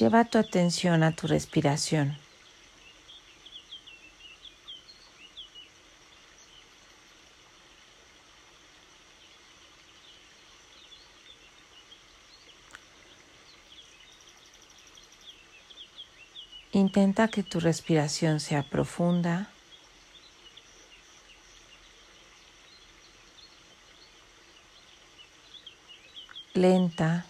Lleva tu atención a tu respiración. Intenta que tu respiración sea profunda. lenta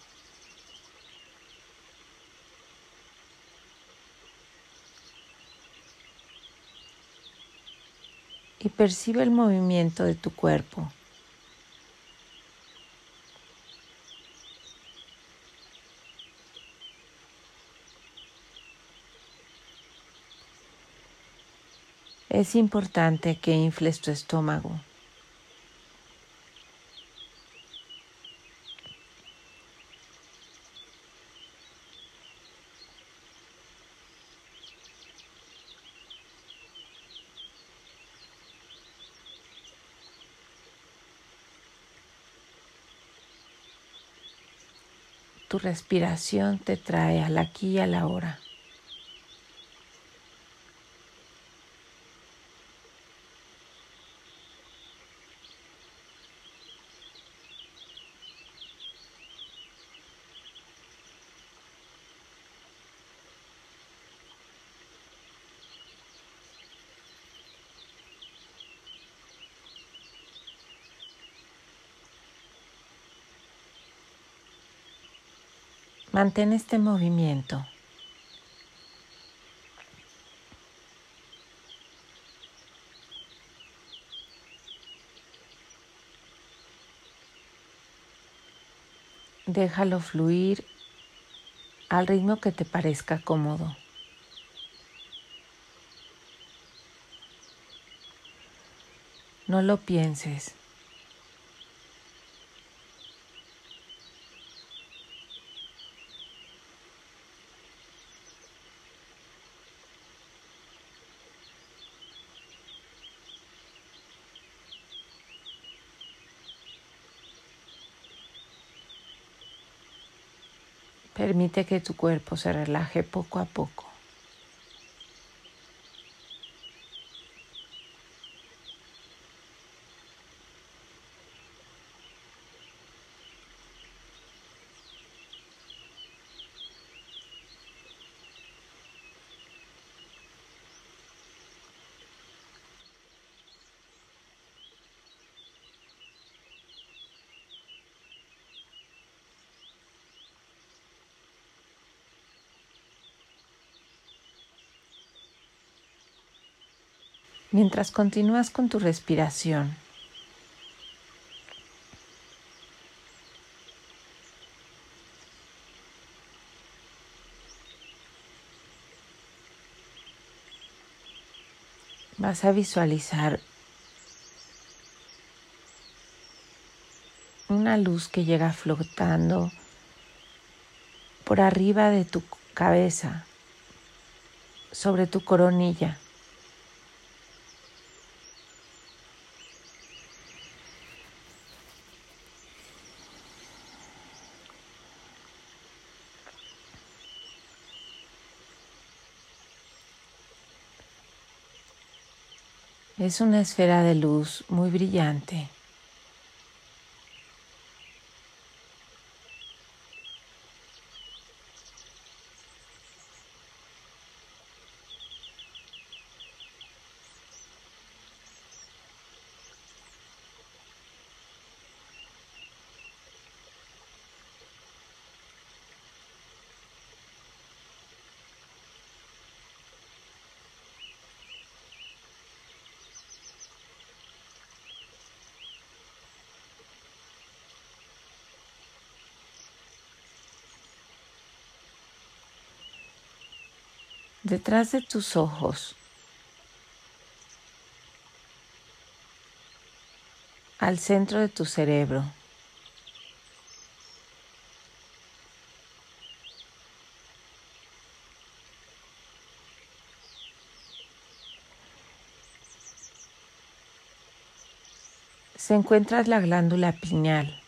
y percibe el movimiento de tu cuerpo. Es importante que infles tu estómago. Respiración te trae al aquí y a la hora. Mantén este movimiento. Déjalo fluir al ritmo que te parezca cómodo. No lo pienses. Permite que tu cuerpo se relaje poco a poco. Mientras continúas con tu respiración, vas a visualizar una luz que llega flotando por arriba de tu cabeza, sobre tu coronilla. Es una esfera de luz muy brillante. Detrás de tus ojos, al centro de tu cerebro, se encuentra la glándula pineal.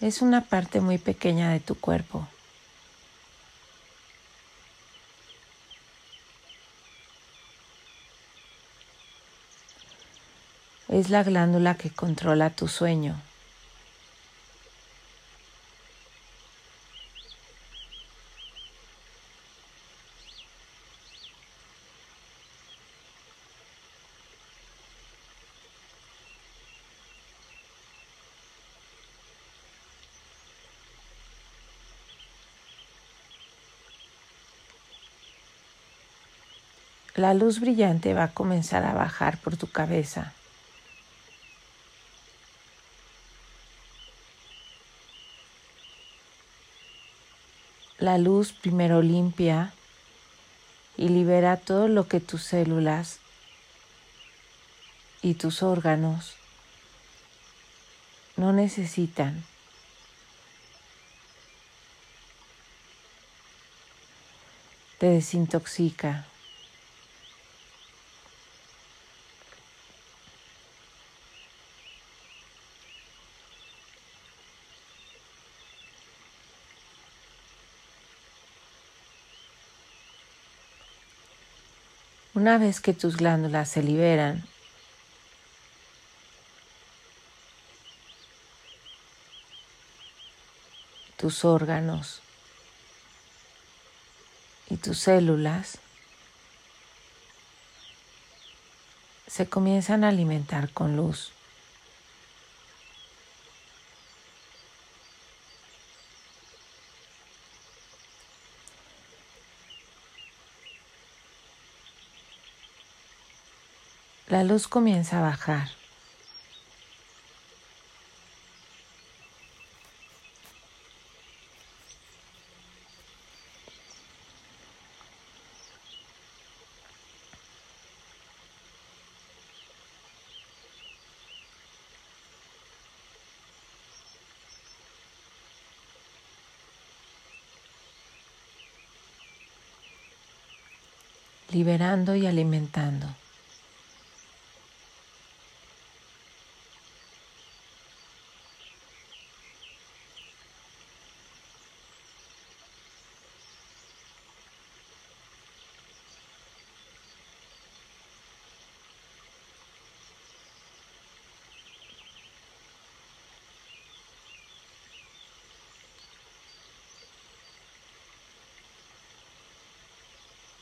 Es una parte muy pequeña de tu cuerpo. Es la glándula que controla tu sueño. La luz brillante va a comenzar a bajar por tu cabeza. La luz primero limpia y libera todo lo que tus células y tus órganos no necesitan. Te desintoxica. Una vez que tus glándulas se liberan, tus órganos y tus células se comienzan a alimentar con luz. La luz comienza a bajar. liberando y alimentando.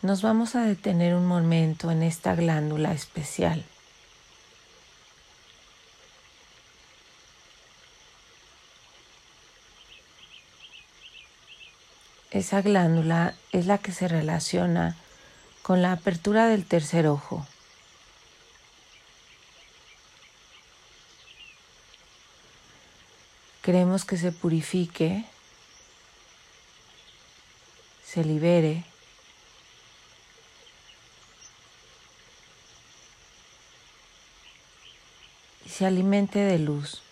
Nos vamos a detener un momento en esta glándula especial. Esa glándula es la que se relaciona con la apertura del tercer ojo. Queremos que se purifique, se libere se alimente de luz.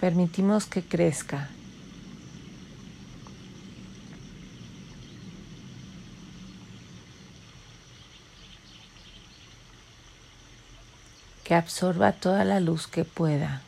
Permitimos que crezca. Absorba toda la luz que pueda.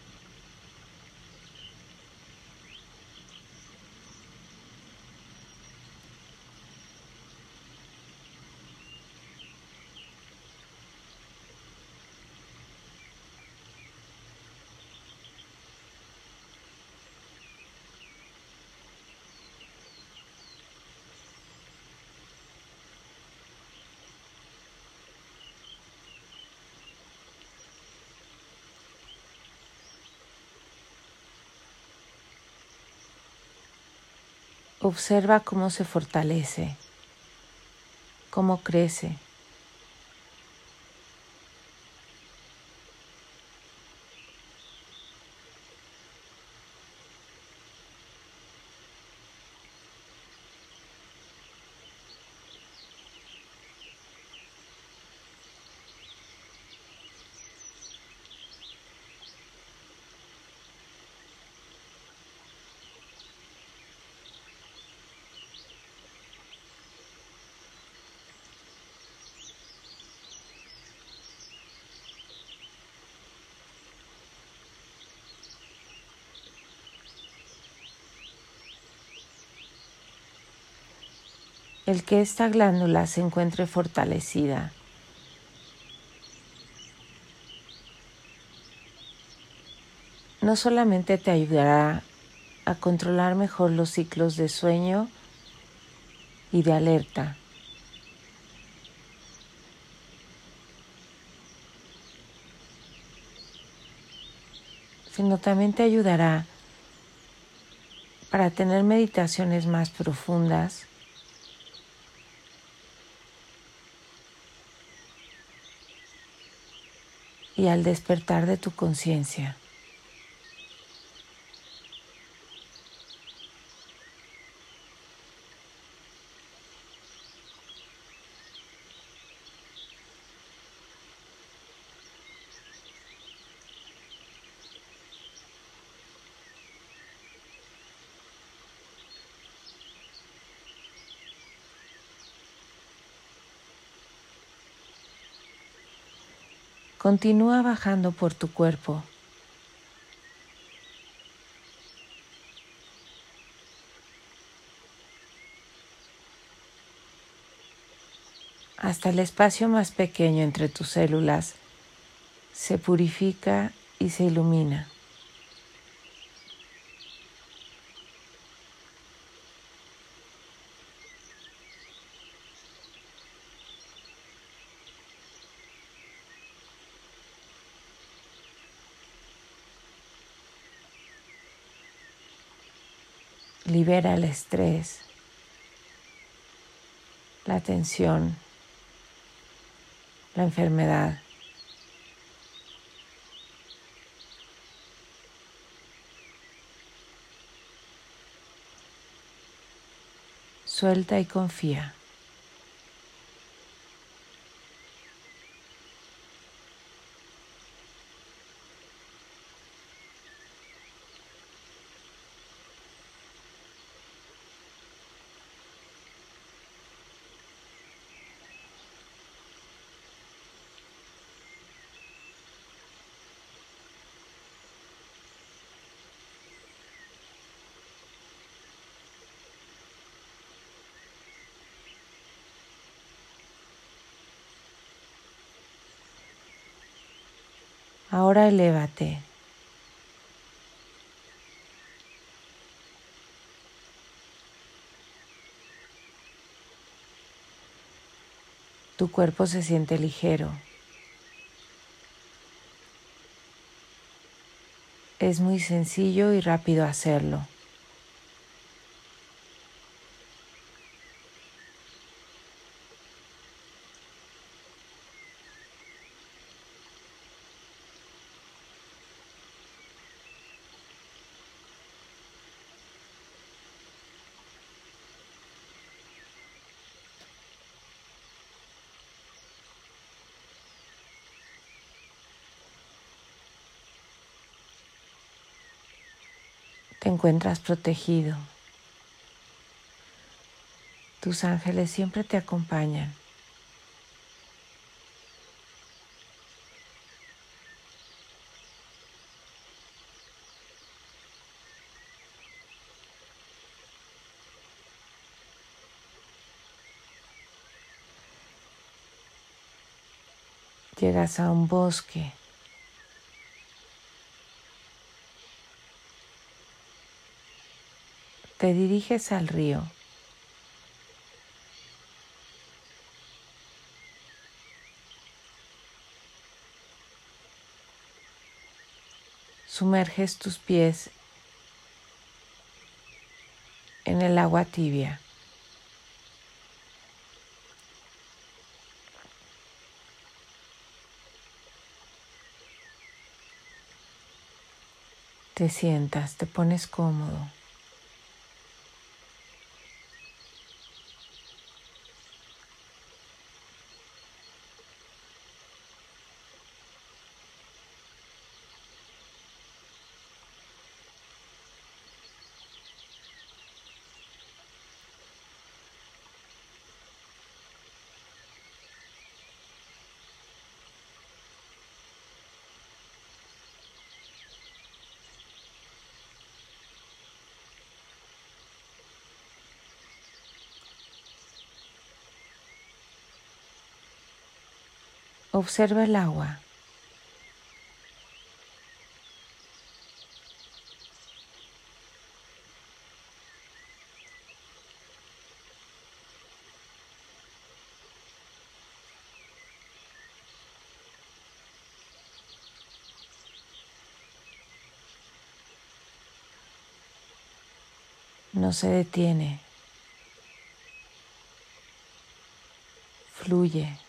Observa cómo se fortalece, cómo crece. El que esta glándula se encuentre fortalecida. No solamente te ayudará a controlar mejor los ciclos de sueño y de alerta, sino también te ayudará para tener meditaciones más profundas y al despertar de tu conciencia. Continúa bajando por tu cuerpo. hasta el espacio más pequeño entre tus células se purifica y se ilumina. Libera el estrés, la tensión, la enfermedad. Suelta y confía. Ahora elévate. Tu cuerpo se siente ligero. Es muy sencillo y rápido hacerlo. Te encuentras protegido. Tus ángeles siempre te acompañan. Llegas a un bosque te diriges al río. Sumerges tus pies en el agua tibia. Te sientas, te pones cómodo. Observa el agua. No se detiene. Fluye.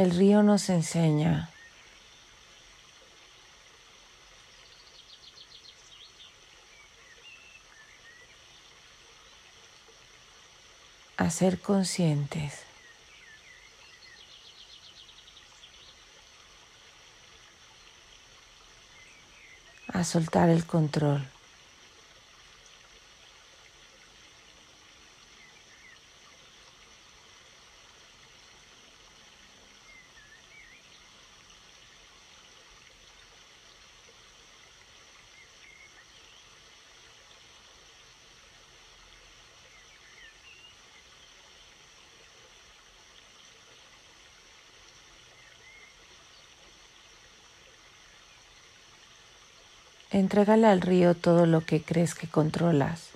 El río nos enseña a ser conscientes. a soltar el control. Entrégale al río todo lo que crees que controlas.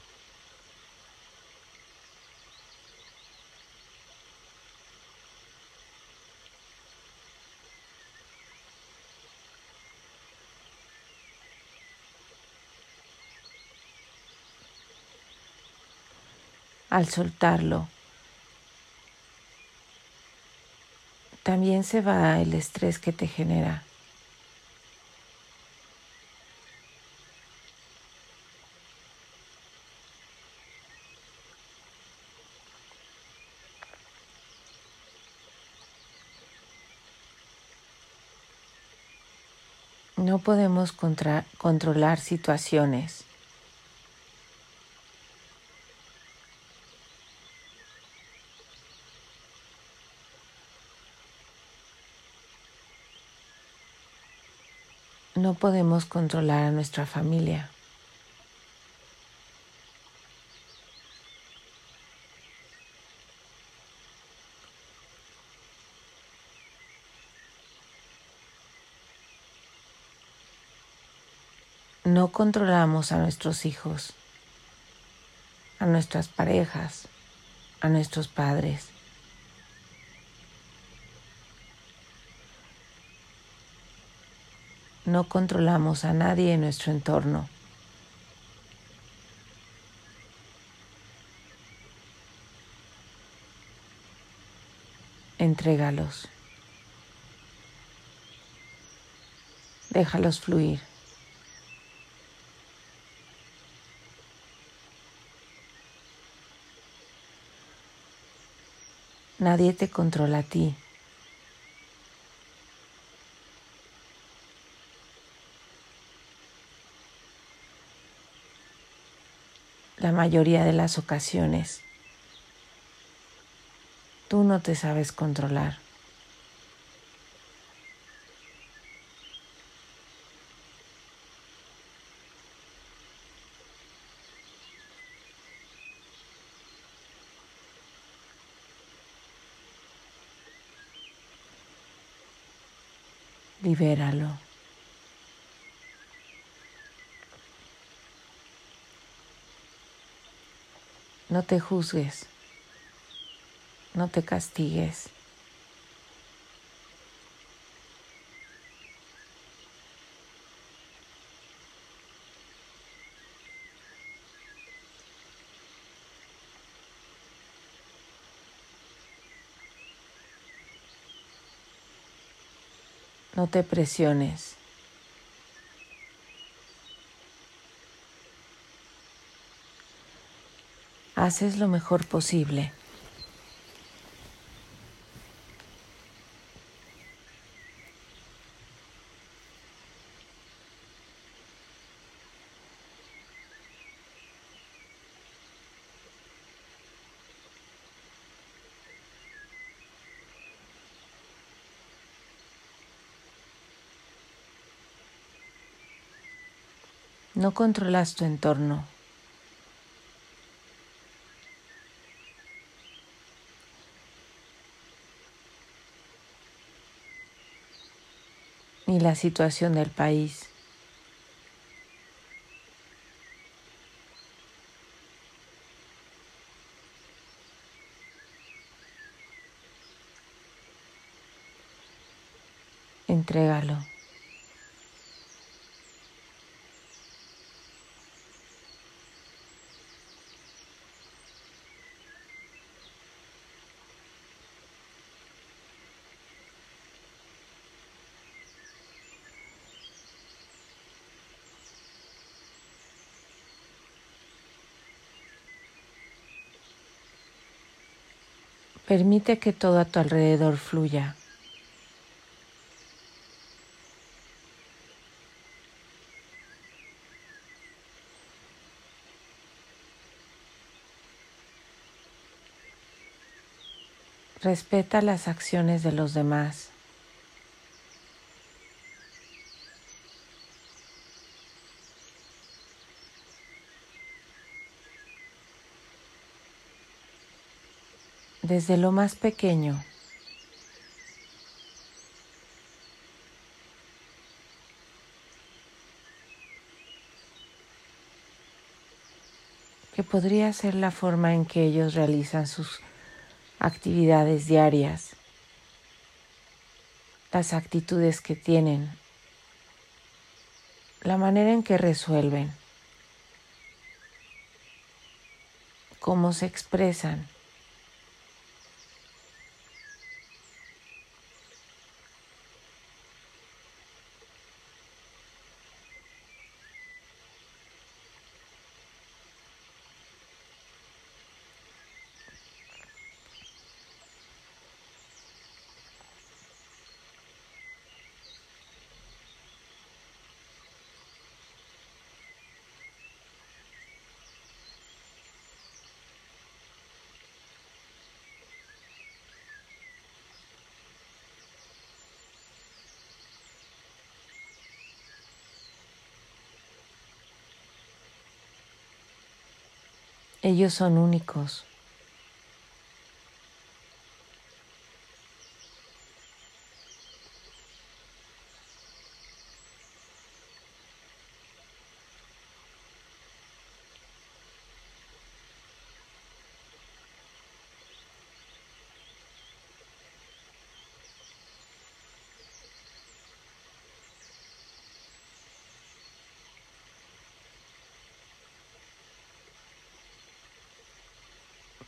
Al soltarlo, también se va el estrés que te genera. No podemos controlar situaciones. No podemos controlar a nuestra familia. No controlamos a nuestros hijos, a nuestras parejas, a nuestros padres. No controlamos a nadie en nuestro entorno. Entrégalos. Déjalos fluir. Nadie te controla a ti. La mayoría de las ocasiones, tú no te sabes controlar. Libéralo. No te juzgues, no te castigues. No te presiones. Haces lo mejor posible. No controlas tu entorno. ni la situación del país. Entrégalo. Permite que todo a tu alrededor fluya. Respeta las acciones de los demás. Desde lo más pequeño. que podría ser la forma en que ellos realizan sus actividades diarias, las actitudes que tienen, la manera en que resuelven, cómo se expresan. Ellos son únicos.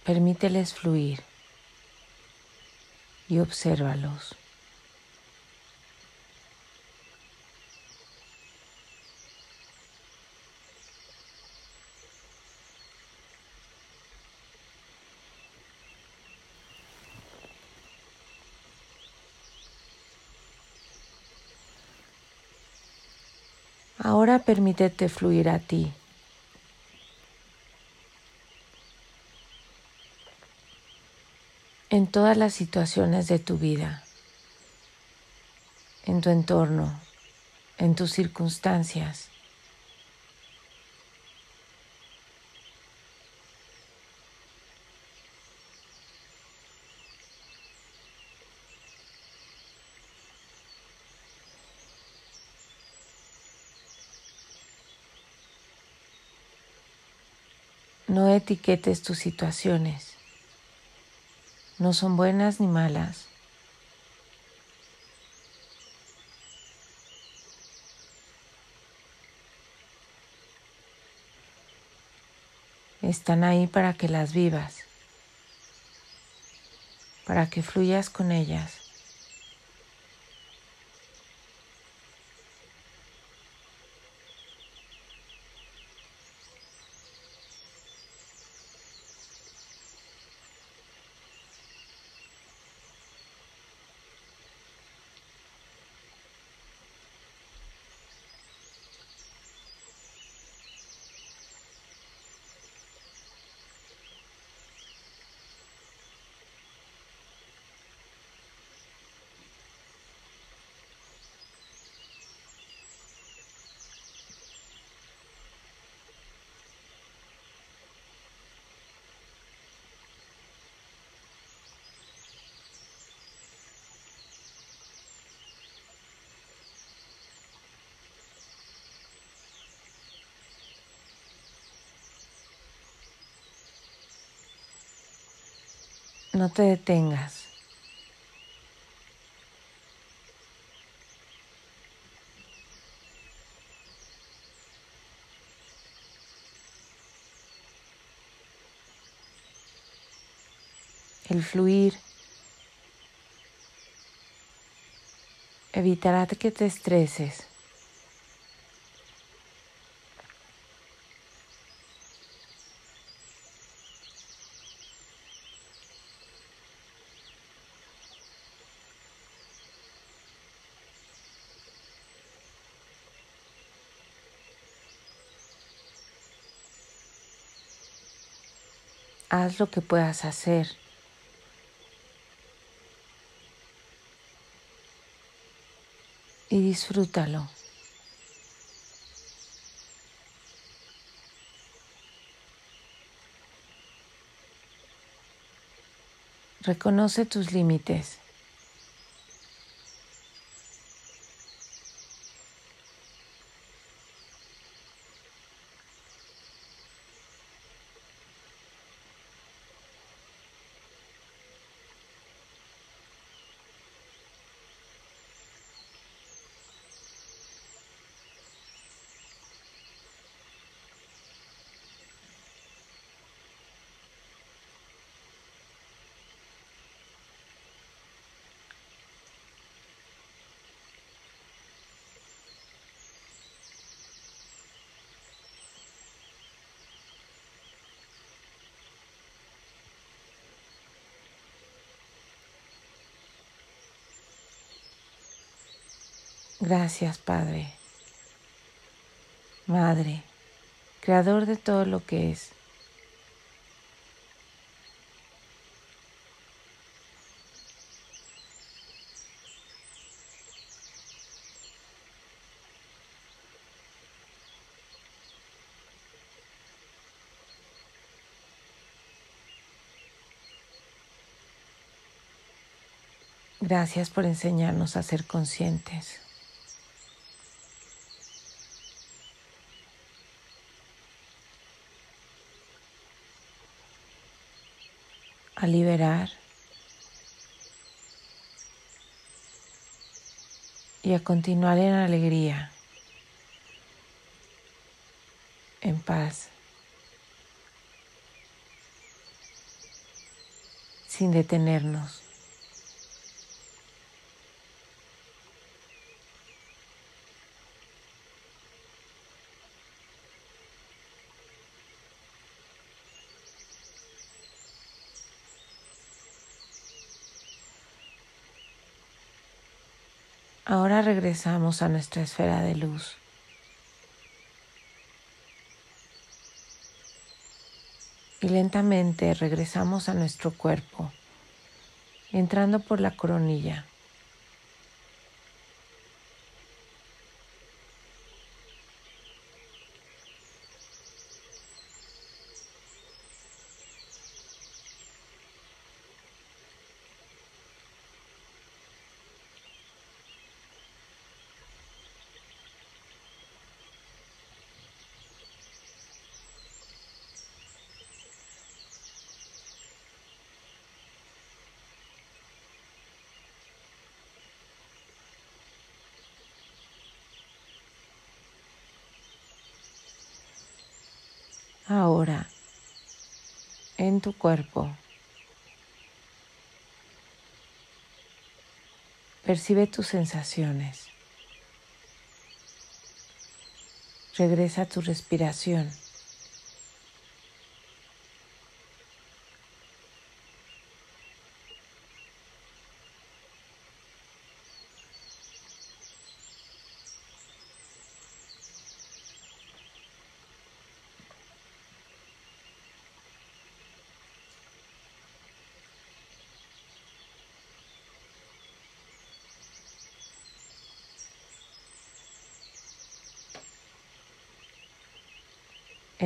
Permíteles fluir y obsérvalos. Ahora permítete fluir a ti. todas las situaciones de tu vida, en tu entorno, en tus circunstancias. No etiquetes tus situaciones. No son buenas ni malas. Están ahí para que las vivas, para que fluyas con ellas. No te detengas. El fluir evitará que te estreses. Haz lo que puedas hacer. Y disfrútalo. Reconoce tus límites. Gracias, Padre, Madre, Creador de todo lo que es. Gracias por enseñarnos a ser conscientes. Liberar y a continuar en alegría, en paz, sin detenernos. Ahora regresamos a nuestra esfera de luz. Y lentamente regresamos a nuestro cuerpo, entrando por la coronilla. Tu cuerpo, percibe tus sensaciones. Regresa a tu respiración.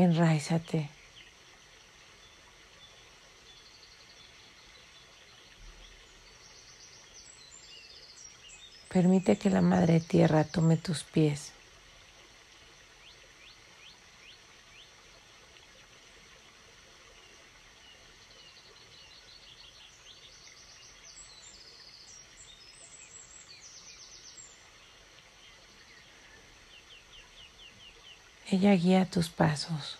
Enraízate. Permite que la Madre Tierra tome tus pies. Ella guía tus pasos,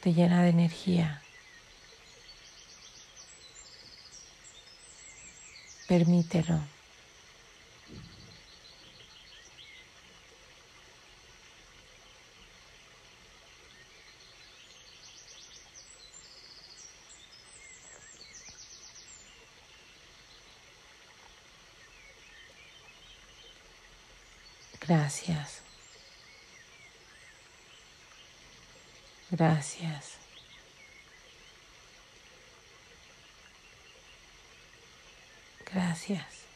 te llena de energía. Permítelo. Gracias. Gracias. Gracias.